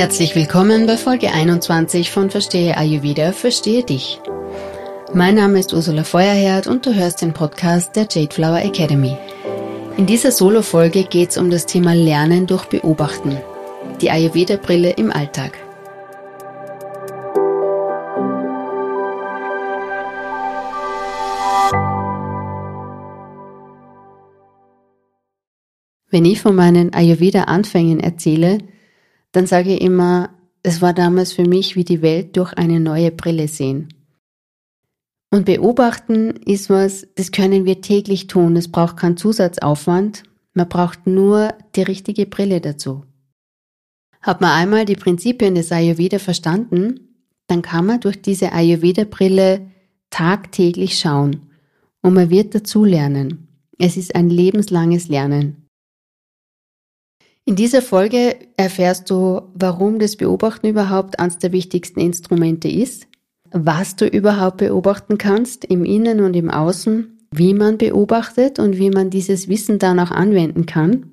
Herzlich willkommen bei Folge 21 von Verstehe Ayurveda, Verstehe dich. Mein Name ist Ursula Feuerherd und du hörst den Podcast der Jade Flower Academy. In dieser Solo-Folge geht es um das Thema Lernen durch Beobachten. Die Ayurveda-Brille im Alltag. Wenn ich von meinen Ayurveda-Anfängen erzähle, dann sage ich immer, es war damals für mich wie die Welt durch eine neue Brille sehen. Und beobachten ist was, das können wir täglich tun. Es braucht keinen Zusatzaufwand. Man braucht nur die richtige Brille dazu. Hat man einmal die Prinzipien des Ayurveda verstanden, dann kann man durch diese Ayurveda-Brille tagtäglich schauen und man wird dazulernen. Es ist ein lebenslanges Lernen. In dieser Folge erfährst du, warum das Beobachten überhaupt eines der wichtigsten Instrumente ist, was du überhaupt beobachten kannst im Innen und im Außen, wie man beobachtet und wie man dieses Wissen dann auch anwenden kann.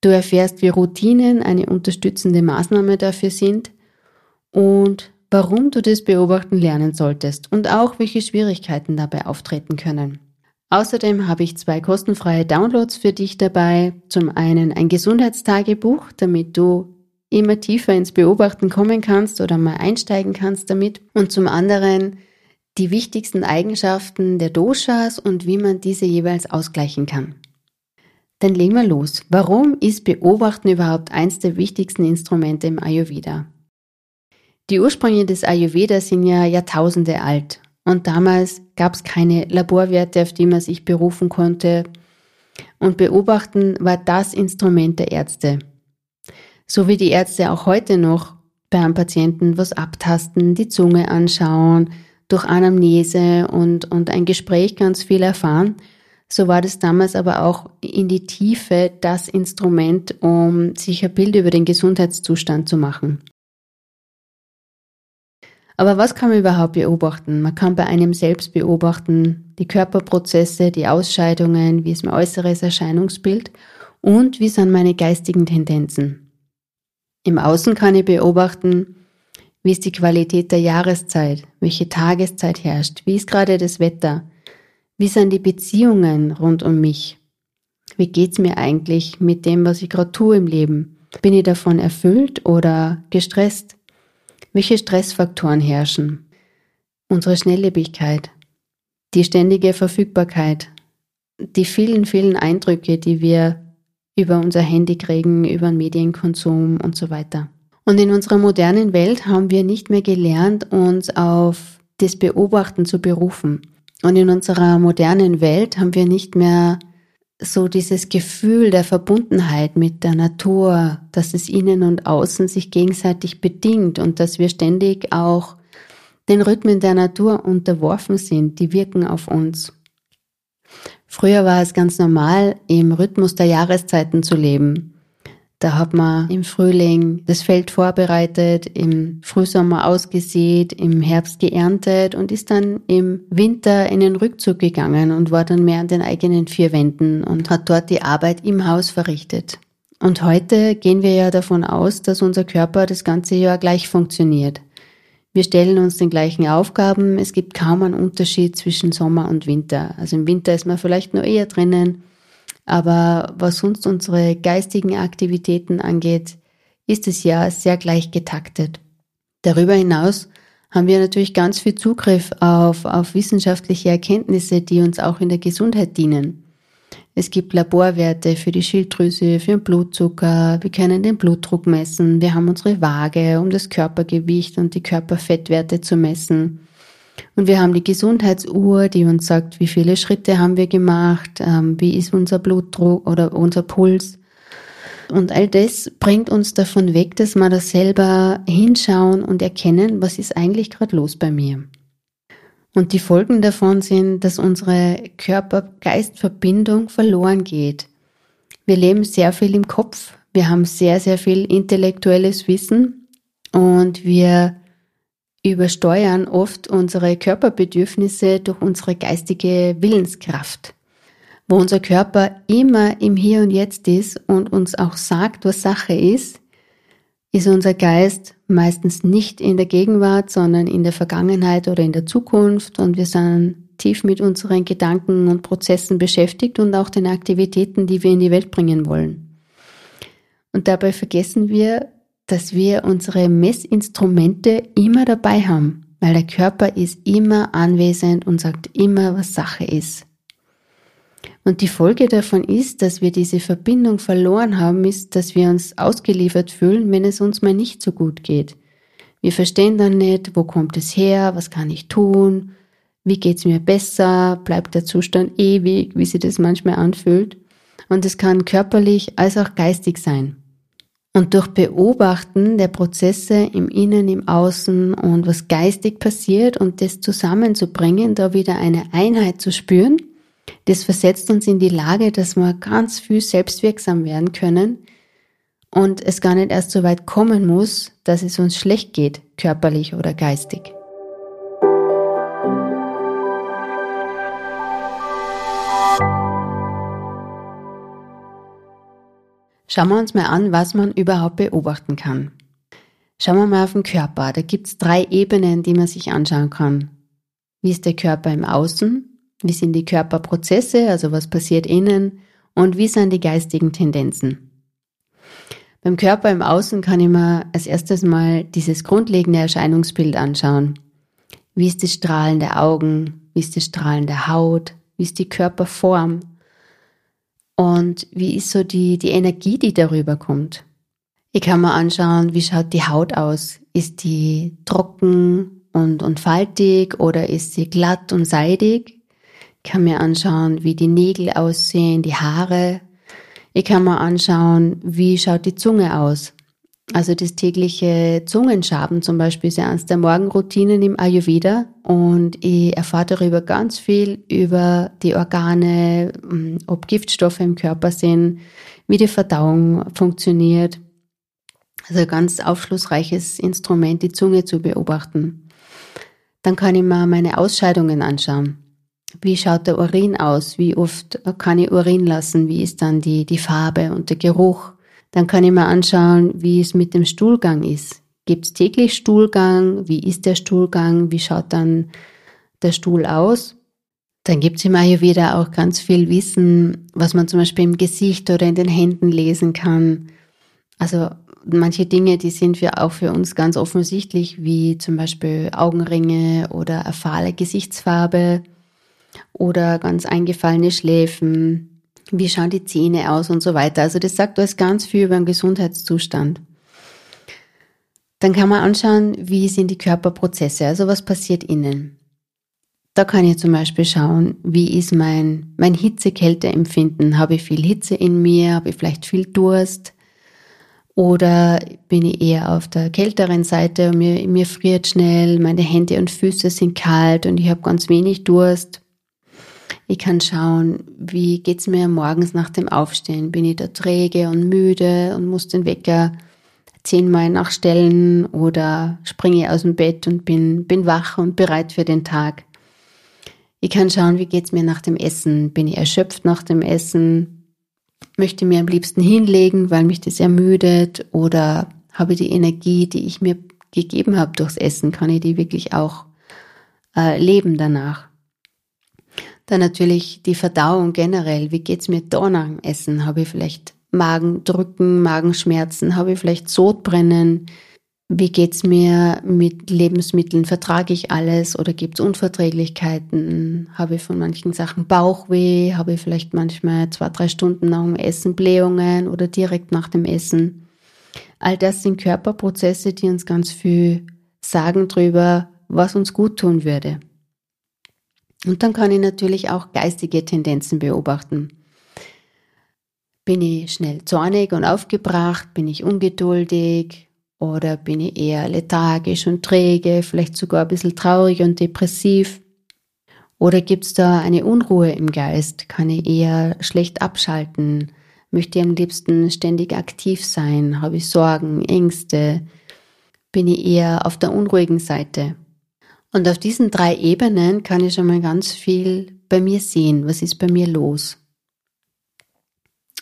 Du erfährst, wie Routinen eine unterstützende Maßnahme dafür sind und warum du das Beobachten lernen solltest und auch welche Schwierigkeiten dabei auftreten können. Außerdem habe ich zwei kostenfreie Downloads für dich dabei. Zum einen ein Gesundheitstagebuch, damit du immer tiefer ins Beobachten kommen kannst oder mal einsteigen kannst damit. Und zum anderen die wichtigsten Eigenschaften der Doshas und wie man diese jeweils ausgleichen kann. Dann legen wir los. Warum ist Beobachten überhaupt eins der wichtigsten Instrumente im Ayurveda? Die Ursprünge des Ayurveda sind ja Jahrtausende alt und damals gab es keine Laborwerte, auf die man sich berufen konnte. Und beobachten war das Instrument der Ärzte. So wie die Ärzte auch heute noch bei einem Patienten was abtasten, die Zunge anschauen, durch Anamnese und, und ein Gespräch ganz viel erfahren, so war das damals aber auch in die Tiefe das Instrument, um sich ein Bild über den Gesundheitszustand zu machen. Aber was kann man überhaupt beobachten? Man kann bei einem selbst beobachten die Körperprozesse, die Ausscheidungen, wie ist mein äußeres Erscheinungsbild und wie sind meine geistigen Tendenzen. Im Außen kann ich beobachten, wie ist die Qualität der Jahreszeit, welche Tageszeit herrscht, wie ist gerade das Wetter, wie sind die Beziehungen rund um mich, wie geht's mir eigentlich mit dem, was ich gerade tue im Leben, bin ich davon erfüllt oder gestresst, welche Stressfaktoren herrschen? Unsere Schnelllebigkeit, die ständige Verfügbarkeit, die vielen, vielen Eindrücke, die wir über unser Handy kriegen, über den Medienkonsum und so weiter. Und in unserer modernen Welt haben wir nicht mehr gelernt, uns auf das Beobachten zu berufen. Und in unserer modernen Welt haben wir nicht mehr so dieses Gefühl der Verbundenheit mit der Natur, dass es innen und außen sich gegenseitig bedingt und dass wir ständig auch den Rhythmen der Natur unterworfen sind, die wirken auf uns. Früher war es ganz normal, im Rhythmus der Jahreszeiten zu leben. Da hat man im Frühling das Feld vorbereitet, im Frühsommer ausgesät, im Herbst geerntet und ist dann im Winter in den Rückzug gegangen und war dann mehr an den eigenen vier Wänden und hat dort die Arbeit im Haus verrichtet. Und heute gehen wir ja davon aus, dass unser Körper das ganze Jahr gleich funktioniert. Wir stellen uns den gleichen Aufgaben. Es gibt kaum einen Unterschied zwischen Sommer und Winter. Also im Winter ist man vielleicht nur eher drinnen aber was sonst unsere geistigen Aktivitäten angeht, ist es ja sehr gleich getaktet. Darüber hinaus haben wir natürlich ganz viel Zugriff auf, auf wissenschaftliche Erkenntnisse, die uns auch in der Gesundheit dienen. Es gibt Laborwerte für die Schilddrüse, für den Blutzucker, wir können den Blutdruck messen, wir haben unsere Waage, um das Körpergewicht und die Körperfettwerte zu messen. Und wir haben die Gesundheitsuhr, die uns sagt, wie viele Schritte haben wir gemacht, ähm, wie ist unser Blutdruck oder unser Puls. Und all das bringt uns davon weg, dass wir da selber hinschauen und erkennen, was ist eigentlich gerade los bei mir. Und die Folgen davon sind, dass unsere Körper-Geist-Verbindung verloren geht. Wir leben sehr viel im Kopf, wir haben sehr, sehr viel intellektuelles Wissen und wir übersteuern oft unsere Körperbedürfnisse durch unsere geistige Willenskraft. Wo unser Körper immer im Hier und Jetzt ist und uns auch sagt, was Sache ist, ist unser Geist meistens nicht in der Gegenwart, sondern in der Vergangenheit oder in der Zukunft und wir sind tief mit unseren Gedanken und Prozessen beschäftigt und auch den Aktivitäten, die wir in die Welt bringen wollen. Und dabei vergessen wir, dass wir unsere Messinstrumente immer dabei haben, weil der Körper ist immer anwesend und sagt immer, was Sache ist. Und die Folge davon ist, dass wir diese Verbindung verloren haben, ist, dass wir uns ausgeliefert fühlen, wenn es uns mal nicht so gut geht. Wir verstehen dann nicht, wo kommt es her, was kann ich tun, wie geht's mir besser, bleibt der Zustand ewig, wie sich das manchmal anfühlt. Und es kann körperlich als auch geistig sein. Und durch Beobachten der Prozesse im Innen, im Außen und was geistig passiert und das zusammenzubringen, da wieder eine Einheit zu spüren, das versetzt uns in die Lage, dass wir ganz viel selbstwirksam werden können und es gar nicht erst so weit kommen muss, dass es uns schlecht geht, körperlich oder geistig. Schauen wir uns mal an, was man überhaupt beobachten kann. Schauen wir mal auf den Körper. Da gibt es drei Ebenen, die man sich anschauen kann. Wie ist der Körper im Außen? Wie sind die Körperprozesse, also was passiert innen? Und wie sind die geistigen Tendenzen? Beim Körper im Außen kann ich mir als erstes mal dieses grundlegende Erscheinungsbild anschauen. Wie ist das Strahlen der Augen? Wie ist das Strahlen der Haut? Wie ist die Körperform? Und wie ist so die, die Energie, die darüber kommt? Ich kann mir anschauen, wie schaut die Haut aus? Ist die trocken und, und faltig oder ist sie glatt und seidig? Ich kann mir anschauen, wie die Nägel aussehen, die Haare. Ich kann mir anschauen, wie schaut die Zunge aus? Also das tägliche Zungenschaben zum Beispiel ist ja eines der Morgenroutinen im Ayurveda und ich erfahre darüber ganz viel über die Organe, mm, ob Giftstoffe im Körper sind, wie die Verdauung funktioniert. Also ein ganz aufschlussreiches Instrument, die Zunge zu beobachten. Dann kann ich mir meine Ausscheidungen anschauen. Wie schaut der Urin aus? Wie oft kann ich Urin lassen? Wie ist dann die, die Farbe und der Geruch? Dann kann ich mir anschauen, wie es mit dem Stuhlgang ist. Gibt es täglich Stuhlgang? Wie ist der Stuhlgang? Wie schaut dann der Stuhl aus? Dann gibt es im Ayurveda auch ganz viel Wissen, was man zum Beispiel im Gesicht oder in den Händen lesen kann. Also manche Dinge, die sind für, auch für uns ganz offensichtlich, wie zum Beispiel Augenringe oder fahle Gesichtsfarbe oder ganz eingefallene Schläfen wie schauen die Zähne aus und so weiter. Also das sagt alles ganz viel über den Gesundheitszustand. Dann kann man anschauen, wie sind die Körperprozesse, also was passiert innen. Da kann ich zum Beispiel schauen, wie ist mein, mein Hitze-Kälte-Empfinden. Habe ich viel Hitze in mir? Habe ich vielleicht viel Durst? Oder bin ich eher auf der kälteren Seite und mir, mir friert schnell, meine Hände und Füße sind kalt und ich habe ganz wenig Durst? Ich kann schauen, wie geht's mir morgens nach dem Aufstehen? Bin ich da träge und müde und muss den Wecker zehnmal nachstellen oder springe ich aus dem Bett und bin, bin wach und bereit für den Tag? Ich kann schauen, wie geht's mir nach dem Essen? Bin ich erschöpft nach dem Essen? Möchte mir am liebsten hinlegen, weil mich das ermüdet oder habe ich die Energie, die ich mir gegeben habe durchs Essen, kann ich die wirklich auch äh, leben danach? Dann natürlich die Verdauung generell. Wie geht's mir da nach dem Essen? Habe ich vielleicht Magendrücken, Magenschmerzen? Habe ich vielleicht Sodbrennen? Wie geht's mir mit Lebensmitteln? Vertrage ich alles oder gibt's Unverträglichkeiten? Habe ich von manchen Sachen Bauchweh? Habe ich vielleicht manchmal zwei, drei Stunden nach dem Essen Blähungen oder direkt nach dem Essen? All das sind Körperprozesse, die uns ganz viel sagen drüber, was uns gut tun würde. Und dann kann ich natürlich auch geistige Tendenzen beobachten. Bin ich schnell zornig und aufgebracht? Bin ich ungeduldig? Oder bin ich eher lethargisch und träge, vielleicht sogar ein bisschen traurig und depressiv? Oder gibt es da eine Unruhe im Geist? Kann ich eher schlecht abschalten? Möchte ich am liebsten ständig aktiv sein? Habe ich Sorgen, Ängste? Bin ich eher auf der unruhigen Seite? Und auf diesen drei Ebenen kann ich schon mal ganz viel bei mir sehen, was ist bei mir los.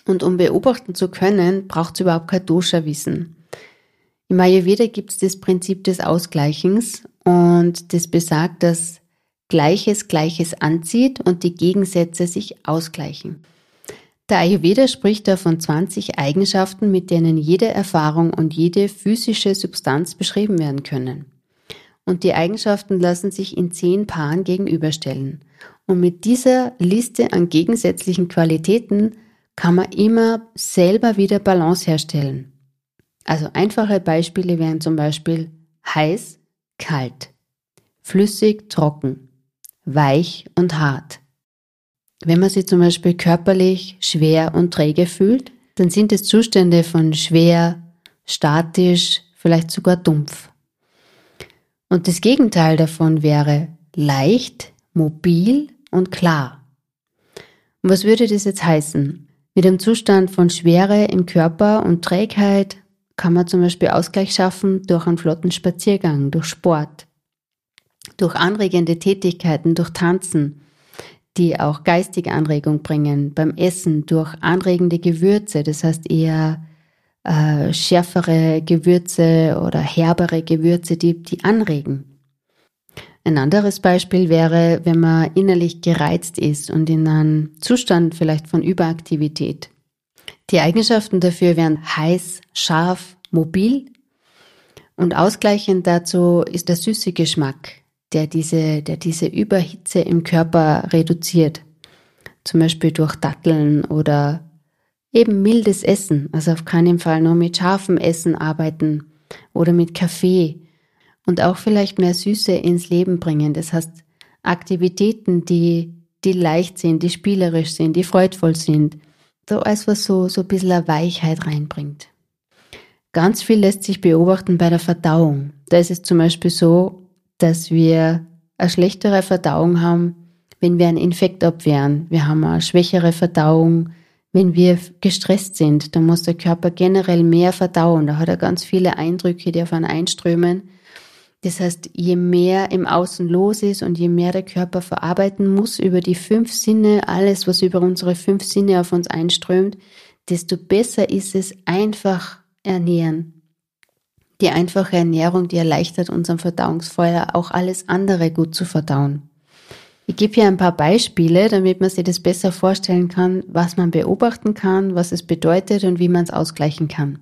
Und um beobachten zu können, braucht es überhaupt kein Dosha-Wissen. Im Ayurveda gibt es das Prinzip des Ausgleichens und das besagt, dass Gleiches Gleiches anzieht und die Gegensätze sich ausgleichen. Der Ayurveda spricht da von 20 Eigenschaften, mit denen jede Erfahrung und jede physische Substanz beschrieben werden können. Und die Eigenschaften lassen sich in zehn Paaren gegenüberstellen. Und mit dieser Liste an gegensätzlichen Qualitäten kann man immer selber wieder Balance herstellen. Also einfache Beispiele wären zum Beispiel heiß, kalt, flüssig, trocken, weich und hart. Wenn man sich zum Beispiel körperlich schwer und träge fühlt, dann sind es Zustände von schwer, statisch, vielleicht sogar dumpf. Und das Gegenteil davon wäre leicht, mobil und klar. Und was würde das jetzt heißen? Mit einem Zustand von Schwere im Körper und Trägheit kann man zum Beispiel Ausgleich schaffen durch einen flotten Spaziergang, durch Sport, durch anregende Tätigkeiten, durch Tanzen, die auch geistige Anregung bringen, beim Essen durch anregende Gewürze, das heißt eher äh, schärfere Gewürze oder herbere Gewürze, die, die anregen. Ein anderes Beispiel wäre, wenn man innerlich gereizt ist und in einem Zustand vielleicht von Überaktivität. Die Eigenschaften dafür wären heiß, scharf, mobil und ausgleichend dazu ist der süße Geschmack, der diese, der diese Überhitze im Körper reduziert. Zum Beispiel durch Datteln oder eben mildes Essen, also auf keinen Fall nur mit scharfem Essen arbeiten oder mit Kaffee und auch vielleicht mehr Süße ins Leben bringen. Das heißt, Aktivitäten, die, die leicht sind, die spielerisch sind, die freudvoll sind. So alles, was so, so ein bisschen Weichheit reinbringt. Ganz viel lässt sich beobachten bei der Verdauung. Da ist es zum Beispiel so, dass wir eine schlechtere Verdauung haben, wenn wir einen Infekt abwehren. Wir haben eine schwächere Verdauung, wenn wir gestresst sind. Da muss der Körper generell mehr verdauen. Da hat er ganz viele Eindrücke, die auf einen einströmen. Das heißt, je mehr im Außen los ist und je mehr der Körper verarbeiten muss über die fünf Sinne, alles, was über unsere fünf Sinne auf uns einströmt, desto besser ist es einfach ernähren. Die einfache Ernährung, die erleichtert unserem Verdauungsfeuer auch alles andere gut zu verdauen. Ich gebe hier ein paar Beispiele, damit man sich das besser vorstellen kann, was man beobachten kann, was es bedeutet und wie man es ausgleichen kann.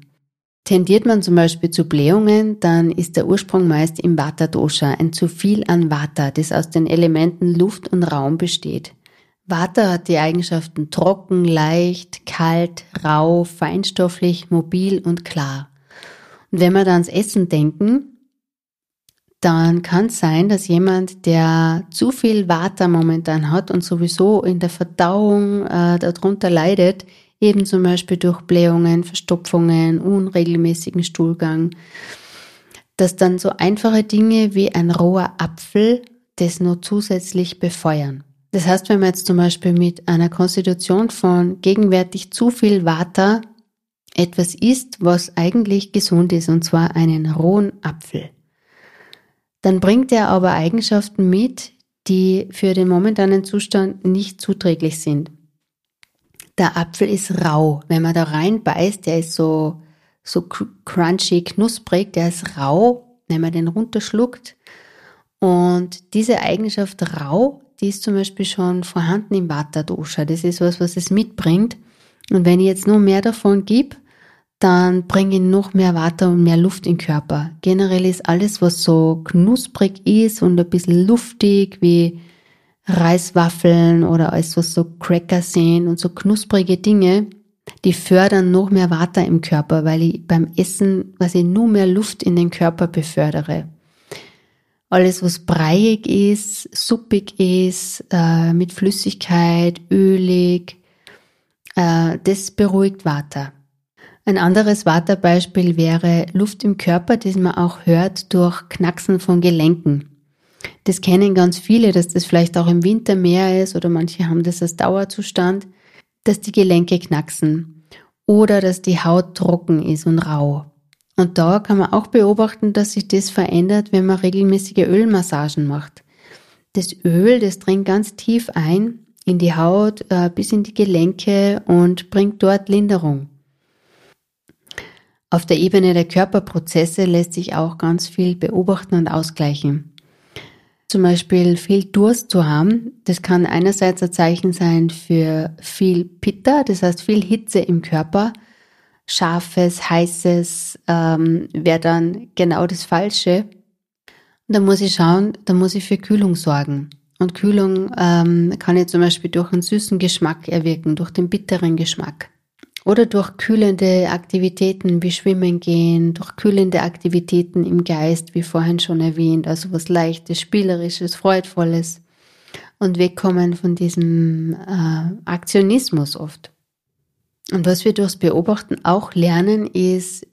Tendiert man zum Beispiel zu Blähungen, dann ist der Ursprung meist im Vata-Dosha, ein zu viel an Vata, das aus den Elementen Luft und Raum besteht. Vata hat die Eigenschaften trocken, leicht, kalt, rau, feinstofflich, mobil und klar. Und wenn wir da ans Essen denken, dann kann es sein, dass jemand, der zu viel Vata momentan hat und sowieso in der Verdauung äh, darunter leidet, eben zum Beispiel durch Blähungen, Verstopfungen, unregelmäßigen Stuhlgang, dass dann so einfache Dinge wie ein roher Apfel das nur zusätzlich befeuern. Das heißt, wenn man jetzt zum Beispiel mit einer Konstitution von gegenwärtig zu viel Vata etwas isst, was eigentlich gesund ist, und zwar einen rohen Apfel, dann bringt er aber Eigenschaften mit, die für den momentanen Zustand nicht zuträglich sind. Der Apfel ist rau. Wenn man da reinbeißt, der ist so, so crunchy, knusprig, der ist rau, wenn man den runterschluckt. Und diese Eigenschaft rau, die ist zum Beispiel schon vorhanden im Vata Dosha. Das ist was, was es mitbringt. Und wenn ich jetzt nur mehr davon gebe, dann bringe ich noch mehr Wasser und mehr Luft in den Körper. Generell ist alles, was so knusprig ist und ein bisschen luftig, wie Reiswaffeln oder alles, was so Cracker sind und so knusprige Dinge, die fördern noch mehr Wasser im Körper, weil ich beim Essen, ich nur mehr Luft in den Körper befördere. Alles, was breiig ist, suppig ist, äh, mit Flüssigkeit, ölig, äh, das beruhigt Water. Ein anderes Waterbeispiel wäre Luft im Körper, das man auch hört durch Knacksen von Gelenken. Das kennen ganz viele, dass das vielleicht auch im Winter mehr ist oder manche haben das als Dauerzustand, dass die Gelenke knacksen oder dass die Haut trocken ist und rau. Und da kann man auch beobachten, dass sich das verändert, wenn man regelmäßige Ölmassagen macht. Das Öl, das dringt ganz tief ein in die Haut äh, bis in die Gelenke und bringt dort Linderung. Auf der Ebene der Körperprozesse lässt sich auch ganz viel beobachten und ausgleichen. Zum Beispiel viel Durst zu haben, das kann einerseits ein Zeichen sein für viel Pitta, das heißt viel Hitze im Körper. Scharfes, heißes ähm, wäre dann genau das Falsche. Und da muss ich schauen, da muss ich für Kühlung sorgen. Und Kühlung ähm, kann ich zum Beispiel durch einen süßen Geschmack erwirken, durch den bitteren Geschmack. Oder durch kühlende Aktivitäten wie Schwimmen gehen, durch kühlende Aktivitäten im Geist, wie vorhin schon erwähnt, also was Leichtes, Spielerisches, Freudvolles und wegkommen von diesem äh, Aktionismus oft. Und was wir durchs Beobachten auch lernen, ist,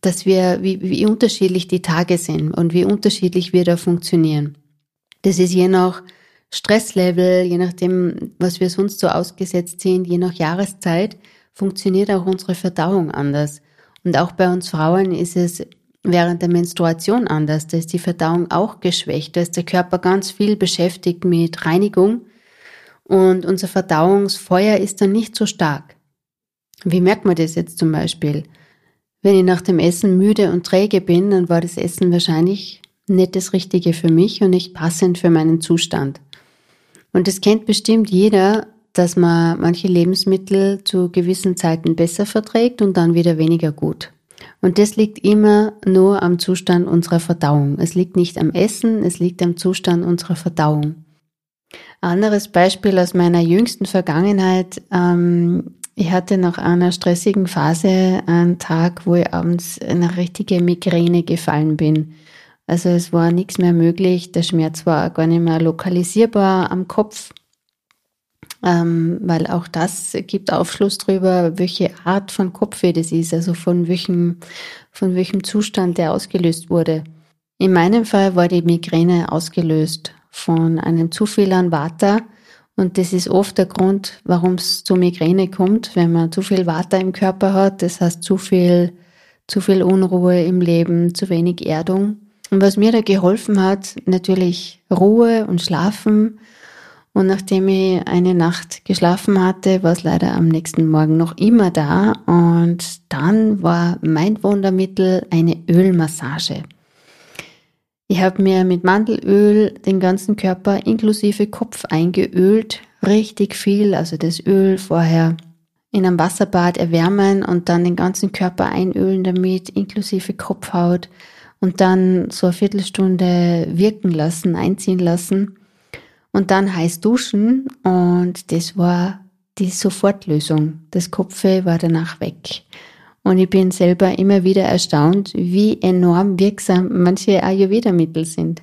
dass wir, wie, wie unterschiedlich die Tage sind und wie unterschiedlich wir da funktionieren. Das ist je nach Stresslevel, je nachdem, was wir sonst so ausgesetzt sind, je nach Jahreszeit, funktioniert auch unsere Verdauung anders. Und auch bei uns Frauen ist es während der Menstruation anders. Da ist die Verdauung auch geschwächt. Da ist der Körper ganz viel beschäftigt mit Reinigung und unser Verdauungsfeuer ist dann nicht so stark. Wie merkt man das jetzt zum Beispiel? Wenn ich nach dem Essen müde und träge bin, dann war das Essen wahrscheinlich nicht das Richtige für mich und nicht passend für meinen Zustand. Und es kennt bestimmt jeder, dass man manche Lebensmittel zu gewissen Zeiten besser verträgt und dann wieder weniger gut. Und das liegt immer nur am Zustand unserer Verdauung. Es liegt nicht am Essen, es liegt am Zustand unserer Verdauung. Anderes Beispiel aus meiner jüngsten Vergangenheit. Ähm, ich hatte nach einer stressigen Phase einen Tag, wo ich abends in eine richtige Migräne gefallen bin. Also es war nichts mehr möglich. Der Schmerz war gar nicht mehr lokalisierbar am Kopf, ähm, weil auch das gibt Aufschluss darüber, welche Art von Kopfweh das ist, also von welchem, von welchem Zustand der ausgelöst wurde. In meinem Fall war die Migräne ausgelöst von einem zu viel an Vata. Und das ist oft der Grund, warum es zu Migräne kommt, wenn man zu viel Vata im Körper hat. Das heißt zu viel, zu viel Unruhe im Leben, zu wenig Erdung. Und was mir da geholfen hat, natürlich Ruhe und Schlafen. Und nachdem ich eine Nacht geschlafen hatte, war es leider am nächsten Morgen noch immer da. Und dann war mein Wundermittel eine Ölmassage. Ich habe mir mit Mandelöl den ganzen Körper inklusive Kopf eingeölt, richtig viel, also das Öl vorher in einem Wasserbad erwärmen und dann den ganzen Körper einölen damit, inklusive Kopfhaut und dann so eine Viertelstunde wirken lassen, einziehen lassen und dann heiß duschen und das war die Sofortlösung. Das Kopfweh war danach weg. Und ich bin selber immer wieder erstaunt, wie enorm wirksam manche Ayurveda-Mittel sind.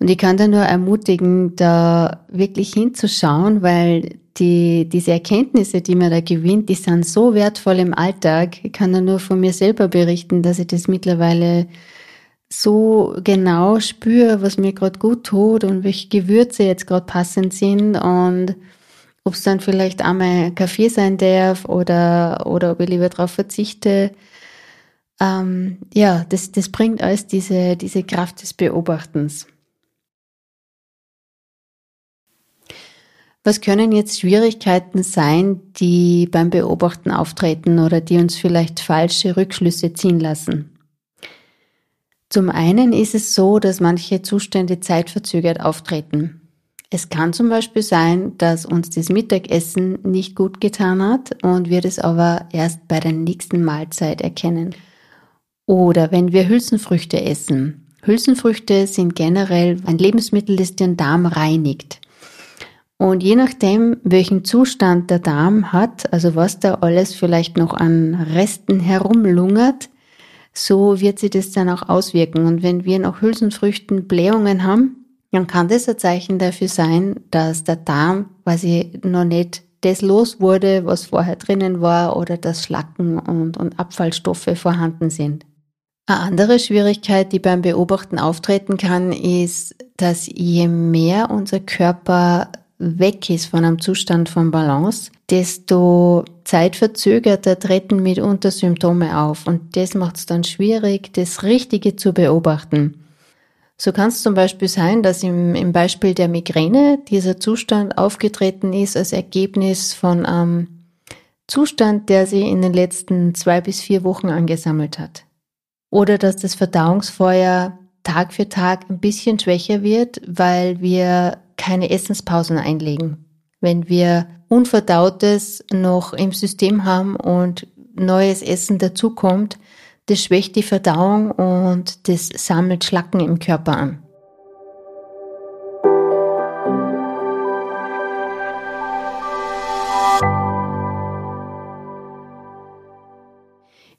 Und ich kann da nur ermutigen, da wirklich hinzuschauen, weil die, diese Erkenntnisse, die man da gewinnt, die sind so wertvoll im Alltag. Ich kann da nur von mir selber berichten, dass ich das mittlerweile so genau spüre, was mir gerade gut tut und welche Gewürze jetzt gerade passend sind und ob es dann vielleicht einmal Kaffee sein darf oder, oder ob ich lieber darauf verzichte. Ähm, ja, das, das bringt alles diese, diese Kraft des Beobachtens. Was können jetzt Schwierigkeiten sein, die beim Beobachten auftreten oder die uns vielleicht falsche Rückschlüsse ziehen lassen? Zum einen ist es so, dass manche Zustände zeitverzögert auftreten. Es kann zum Beispiel sein, dass uns das Mittagessen nicht gut getan hat und wir das aber erst bei der nächsten Mahlzeit erkennen. Oder wenn wir Hülsenfrüchte essen. Hülsenfrüchte sind generell ein Lebensmittel, das den Darm reinigt. Und je nachdem, welchen Zustand der Darm hat, also was da alles vielleicht noch an Resten herumlungert, so wird sich das dann auch auswirken. Und wenn wir nach Hülsenfrüchten Blähungen haben, dann kann das ein Zeichen dafür sein, dass der Darm quasi noch nicht das los wurde, was vorher drinnen war oder dass Schlacken und, und Abfallstoffe vorhanden sind. Eine andere Schwierigkeit, die beim Beobachten auftreten kann, ist, dass je mehr unser Körper weg ist von einem Zustand von Balance, desto zeitverzögerter treten mitunter Symptome auf. Und das macht es dann schwierig, das Richtige zu beobachten. So kann es zum Beispiel sein, dass im, im Beispiel der Migräne dieser Zustand aufgetreten ist als Ergebnis von einem Zustand, der sich in den letzten zwei bis vier Wochen angesammelt hat. Oder dass das Verdauungsfeuer Tag für Tag ein bisschen schwächer wird, weil wir keine Essenspausen einlegen. Wenn wir Unverdautes noch im System haben und neues Essen dazukommt, das schwächt die Verdauung und das sammelt Schlacken im Körper an.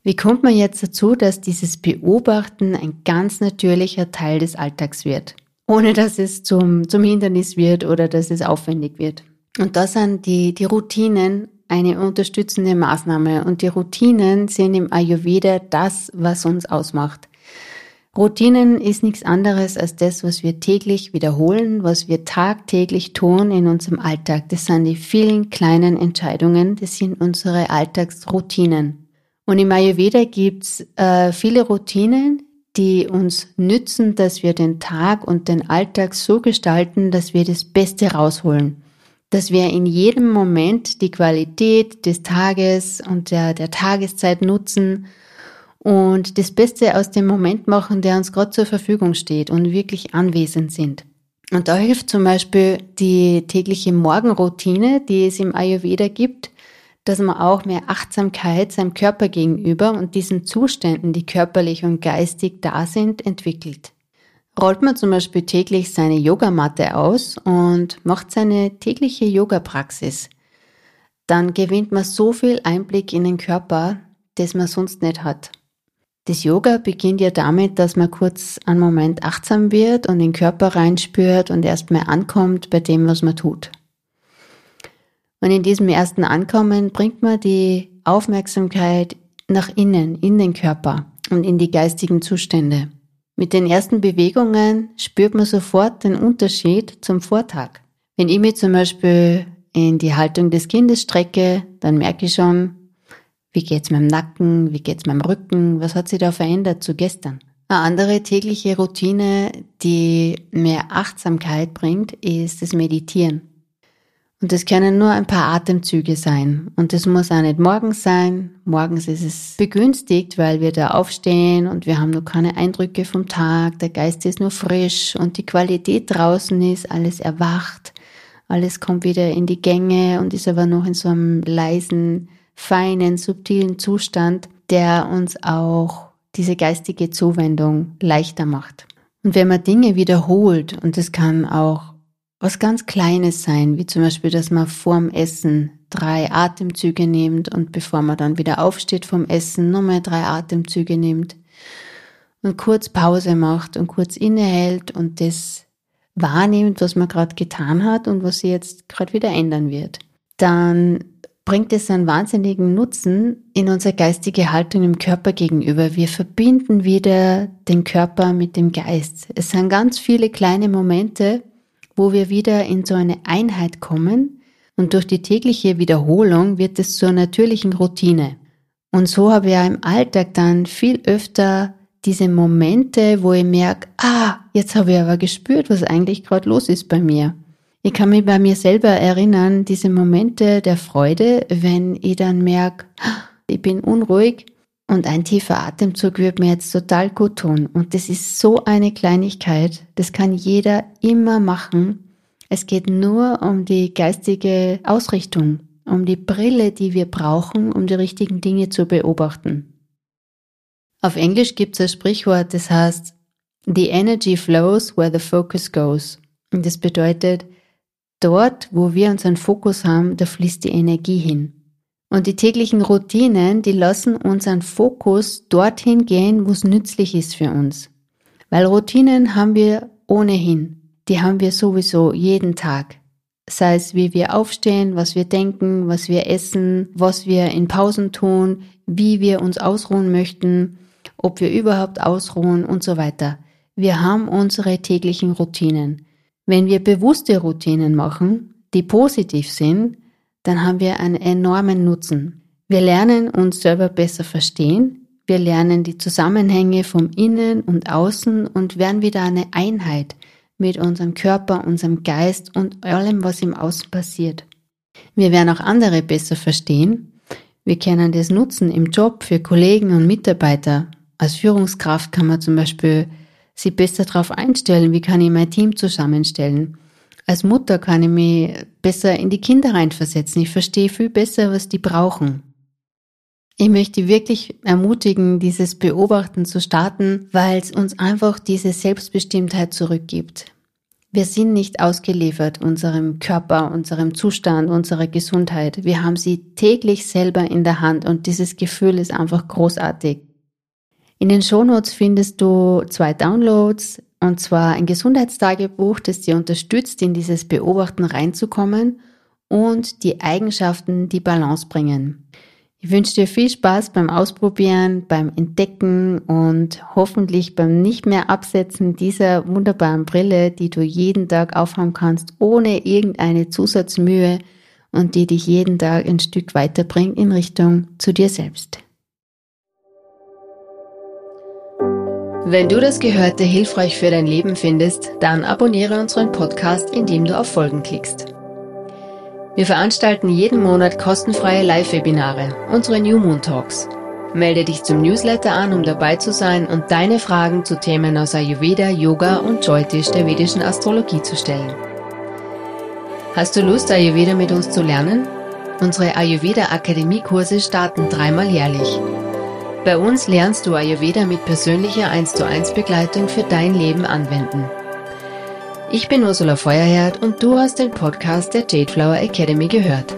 Wie kommt man jetzt dazu, dass dieses Beobachten ein ganz natürlicher Teil des Alltags wird, ohne dass es zum, zum Hindernis wird oder dass es aufwendig wird? Und da sind die, die Routinen eine unterstützende Maßnahme und die Routinen sind im Ayurveda das, was uns ausmacht. Routinen ist nichts anderes als das, was wir täglich wiederholen, was wir tagtäglich tun in unserem Alltag. Das sind die vielen kleinen Entscheidungen, das sind unsere Alltagsroutinen. Und im Ayurveda gibt's äh, viele Routinen, die uns nützen, dass wir den Tag und den Alltag so gestalten, dass wir das Beste rausholen dass wir in jedem Moment die Qualität des Tages und der, der Tageszeit nutzen und das Beste aus dem Moment machen, der uns gerade zur Verfügung steht und wirklich anwesend sind. Und da hilft zum Beispiel die tägliche Morgenroutine, die es im Ayurveda gibt, dass man auch mehr Achtsamkeit seinem Körper gegenüber und diesen Zuständen, die körperlich und geistig da sind, entwickelt rollt man zum Beispiel täglich seine Yogamatte aus und macht seine tägliche Yoga-Praxis, dann gewinnt man so viel Einblick in den Körper, das man sonst nicht hat. Das Yoga beginnt ja damit, dass man kurz einen Moment achtsam wird und den Körper reinspürt und erstmal ankommt bei dem, was man tut. Und in diesem ersten Ankommen bringt man die Aufmerksamkeit nach innen, in den Körper und in die geistigen Zustände. Mit den ersten Bewegungen spürt man sofort den Unterschied zum Vortag. Wenn ich mich zum Beispiel in die Haltung des Kindes strecke, dann merke ich schon, wie geht's meinem Nacken, wie geht's meinem Rücken, was hat sich da verändert zu gestern. Eine andere tägliche Routine, die mehr Achtsamkeit bringt, ist das Meditieren. Und das können nur ein paar Atemzüge sein. Und das muss auch nicht morgens sein. Morgens ist es begünstigt, weil wir da aufstehen und wir haben noch keine Eindrücke vom Tag. Der Geist ist nur frisch und die Qualität draußen ist alles erwacht. Alles kommt wieder in die Gänge und ist aber noch in so einem leisen, feinen, subtilen Zustand, der uns auch diese geistige Zuwendung leichter macht. Und wenn man Dinge wiederholt, und das kann auch was ganz Kleines sein, wie zum Beispiel, dass man vorm Essen drei Atemzüge nimmt und bevor man dann wieder aufsteht vom Essen, nochmal drei Atemzüge nimmt und kurz Pause macht und kurz innehält und das wahrnimmt, was man gerade getan hat und was sie jetzt gerade wieder ändern wird. Dann bringt es einen wahnsinnigen Nutzen in unsere geistige Haltung im Körper gegenüber. Wir verbinden wieder den Körper mit dem Geist. Es sind ganz viele kleine Momente, wo wir wieder in so eine Einheit kommen und durch die tägliche Wiederholung wird es zur natürlichen Routine. Und so habe ich ja im Alltag dann viel öfter diese Momente, wo ich merke, ah, jetzt habe ich aber gespürt, was eigentlich gerade los ist bei mir. Ich kann mich bei mir selber erinnern, diese Momente der Freude, wenn ich dann merke, ah, ich bin unruhig und ein tiefer Atemzug wird mir jetzt total gut tun. Und das ist so eine Kleinigkeit. Das kann jeder immer machen. Es geht nur um die geistige Ausrichtung, um die Brille, die wir brauchen, um die richtigen Dinge zu beobachten. Auf Englisch gibt es ein Sprichwort, das heißt, The energy flows where the focus goes. Und das bedeutet, dort, wo wir unseren Fokus haben, da fließt die Energie hin. Und die täglichen Routinen, die lassen unseren Fokus dorthin gehen, wo es nützlich ist für uns. Weil Routinen haben wir ohnehin. Die haben wir sowieso jeden Tag. Sei es, wie wir aufstehen, was wir denken, was wir essen, was wir in Pausen tun, wie wir uns ausruhen möchten, ob wir überhaupt ausruhen und so weiter. Wir haben unsere täglichen Routinen. Wenn wir bewusste Routinen machen, die positiv sind, dann haben wir einen enormen Nutzen. Wir lernen uns selber besser verstehen, wir lernen die Zusammenhänge vom Innen und Außen und werden wieder eine Einheit mit unserem Körper, unserem Geist und allem, was im Außen passiert. Wir werden auch andere besser verstehen. Wir können das nutzen im Job für Kollegen und Mitarbeiter. Als Führungskraft kann man zum Beispiel sie besser darauf einstellen, wie kann ich mein Team zusammenstellen. Als Mutter kann ich mich besser in die Kinder reinversetzen. Ich verstehe viel besser, was die brauchen. Ich möchte wirklich ermutigen, dieses Beobachten zu starten, weil es uns einfach diese Selbstbestimmtheit zurückgibt. Wir sind nicht ausgeliefert unserem Körper, unserem Zustand, unserer Gesundheit. Wir haben sie täglich selber in der Hand und dieses Gefühl ist einfach großartig. In den Shownotes findest du zwei Downloads, und zwar ein Gesundheitstagebuch, das dir unterstützt, in dieses Beobachten reinzukommen und die Eigenschaften, die Balance bringen. Ich wünsche dir viel Spaß beim Ausprobieren, beim Entdecken und hoffentlich beim nicht mehr Absetzen dieser wunderbaren Brille, die du jeden Tag aufhaben kannst, ohne irgendeine Zusatzmühe und die dich jeden Tag ein Stück weiterbringt in Richtung zu dir selbst. Wenn du das Gehörte hilfreich für dein Leben findest, dann abonniere unseren Podcast, indem du auf Folgen klickst. Wir veranstalten jeden Monat kostenfreie Live-Webinare, unsere New Moon Talks. Melde dich zum Newsletter an, um dabei zu sein und deine Fragen zu Themen aus Ayurveda, Yoga und Jyotish der vedischen Astrologie zu stellen. Hast du Lust, Ayurveda mit uns zu lernen? Unsere Ayurveda Akademie-Kurse starten dreimal jährlich. Bei uns lernst du Ayurveda mit persönlicher 1 zu 1 Begleitung für dein Leben anwenden. Ich bin Ursula Feuerherd und du hast den Podcast der Jade Flower Academy gehört.